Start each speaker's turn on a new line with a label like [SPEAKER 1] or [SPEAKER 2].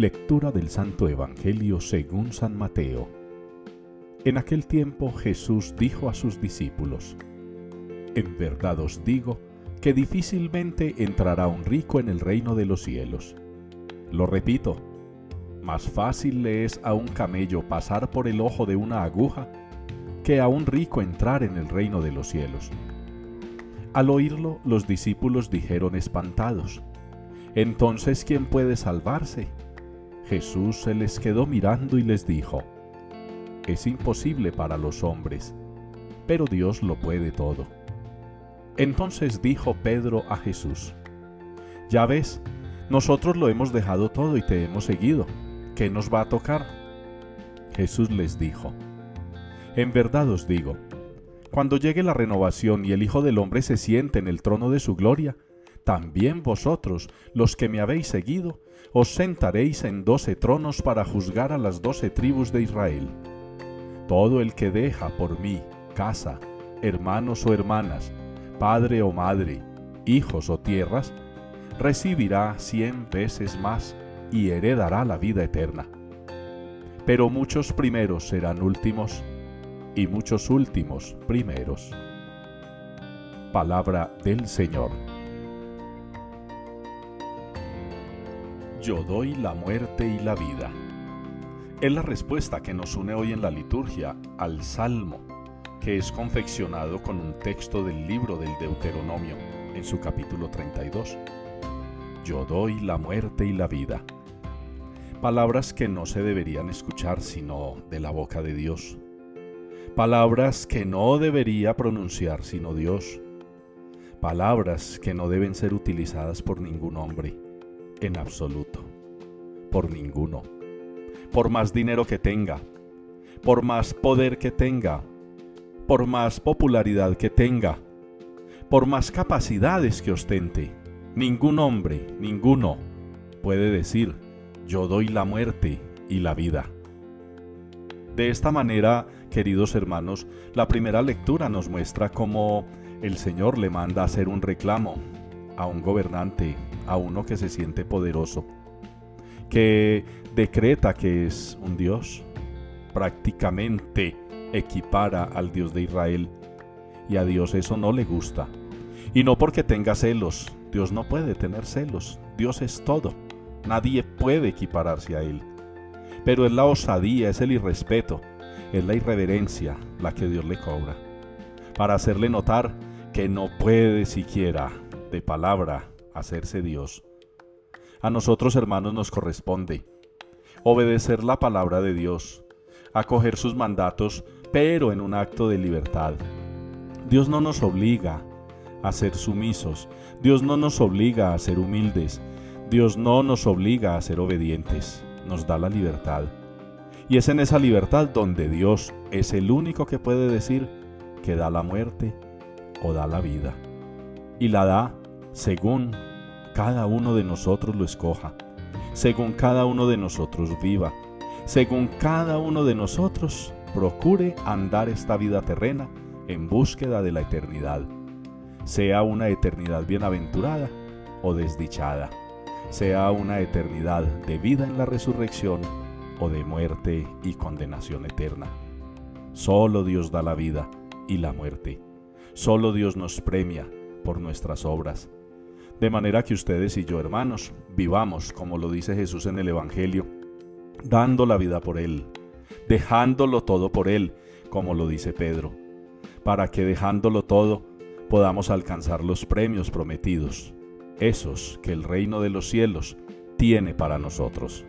[SPEAKER 1] Lectura del Santo Evangelio según San Mateo. En aquel tiempo Jesús dijo a sus discípulos, En verdad os digo que difícilmente entrará un rico en el reino de los cielos. Lo repito, más fácil le es a un camello pasar por el ojo de una aguja que a un rico entrar en el reino de los cielos. Al oírlo, los discípulos dijeron espantados, Entonces, ¿quién puede salvarse? Jesús se les quedó mirando y les dijo, Es imposible para los hombres, pero Dios lo puede todo. Entonces dijo Pedro a Jesús, Ya ves, nosotros lo hemos dejado todo y te hemos seguido. ¿Qué nos va a tocar? Jesús les dijo, En verdad os digo, cuando llegue la renovación y el Hijo del Hombre se siente en el trono de su gloria, también vosotros, los que me habéis seguido, os sentaréis en doce tronos para juzgar a las doce tribus de Israel. Todo el que deja por mí casa, hermanos o hermanas, padre o madre, hijos o tierras, recibirá cien veces más y heredará la vida eterna. Pero muchos primeros serán últimos y muchos últimos primeros. Palabra del Señor. Yo doy la muerte y la vida. Es la respuesta que nos une hoy en la liturgia al Salmo, que es confeccionado con un texto del libro del Deuteronomio, en su capítulo 32. Yo doy la muerte y la vida. Palabras que no se deberían escuchar sino de la boca de Dios. Palabras que no debería pronunciar sino Dios. Palabras que no deben ser utilizadas por ningún hombre en absoluto, por ninguno, por más dinero que tenga, por más poder que tenga, por más popularidad que tenga, por más capacidades que ostente, ningún hombre, ninguno, puede decir, yo doy la muerte y la vida. De esta manera, queridos hermanos, la primera lectura nos muestra cómo el Señor le manda hacer un reclamo a un gobernante, a uno que se siente poderoso, que decreta que es un Dios, prácticamente equipara al Dios de Israel, y a Dios eso no le gusta. Y no porque tenga celos, Dios no puede tener celos, Dios es todo, nadie puede equipararse a Él. Pero es la osadía, es el irrespeto, es la irreverencia la que Dios le cobra, para hacerle notar que no puede siquiera de palabra hacerse Dios. A nosotros hermanos nos corresponde obedecer la palabra de Dios, acoger sus mandatos, pero en un acto de libertad. Dios no nos obliga a ser sumisos, Dios no nos obliga a ser humildes, Dios no nos obliga a ser obedientes, nos da la libertad. Y es en esa libertad donde Dios es el único que puede decir que da la muerte o da la vida. Y la da según cada uno de nosotros lo escoja, según cada uno de nosotros viva, según cada uno de nosotros procure andar esta vida terrena en búsqueda de la eternidad, sea una eternidad bienaventurada o desdichada, sea una eternidad de vida en la resurrección o de muerte y condenación eterna. Solo Dios da la vida y la muerte. Solo Dios nos premia por nuestras obras. De manera que ustedes y yo, hermanos, vivamos, como lo dice Jesús en el Evangelio, dando la vida por Él, dejándolo todo por Él, como lo dice Pedro, para que dejándolo todo podamos alcanzar los premios prometidos, esos que el reino de los cielos tiene para nosotros.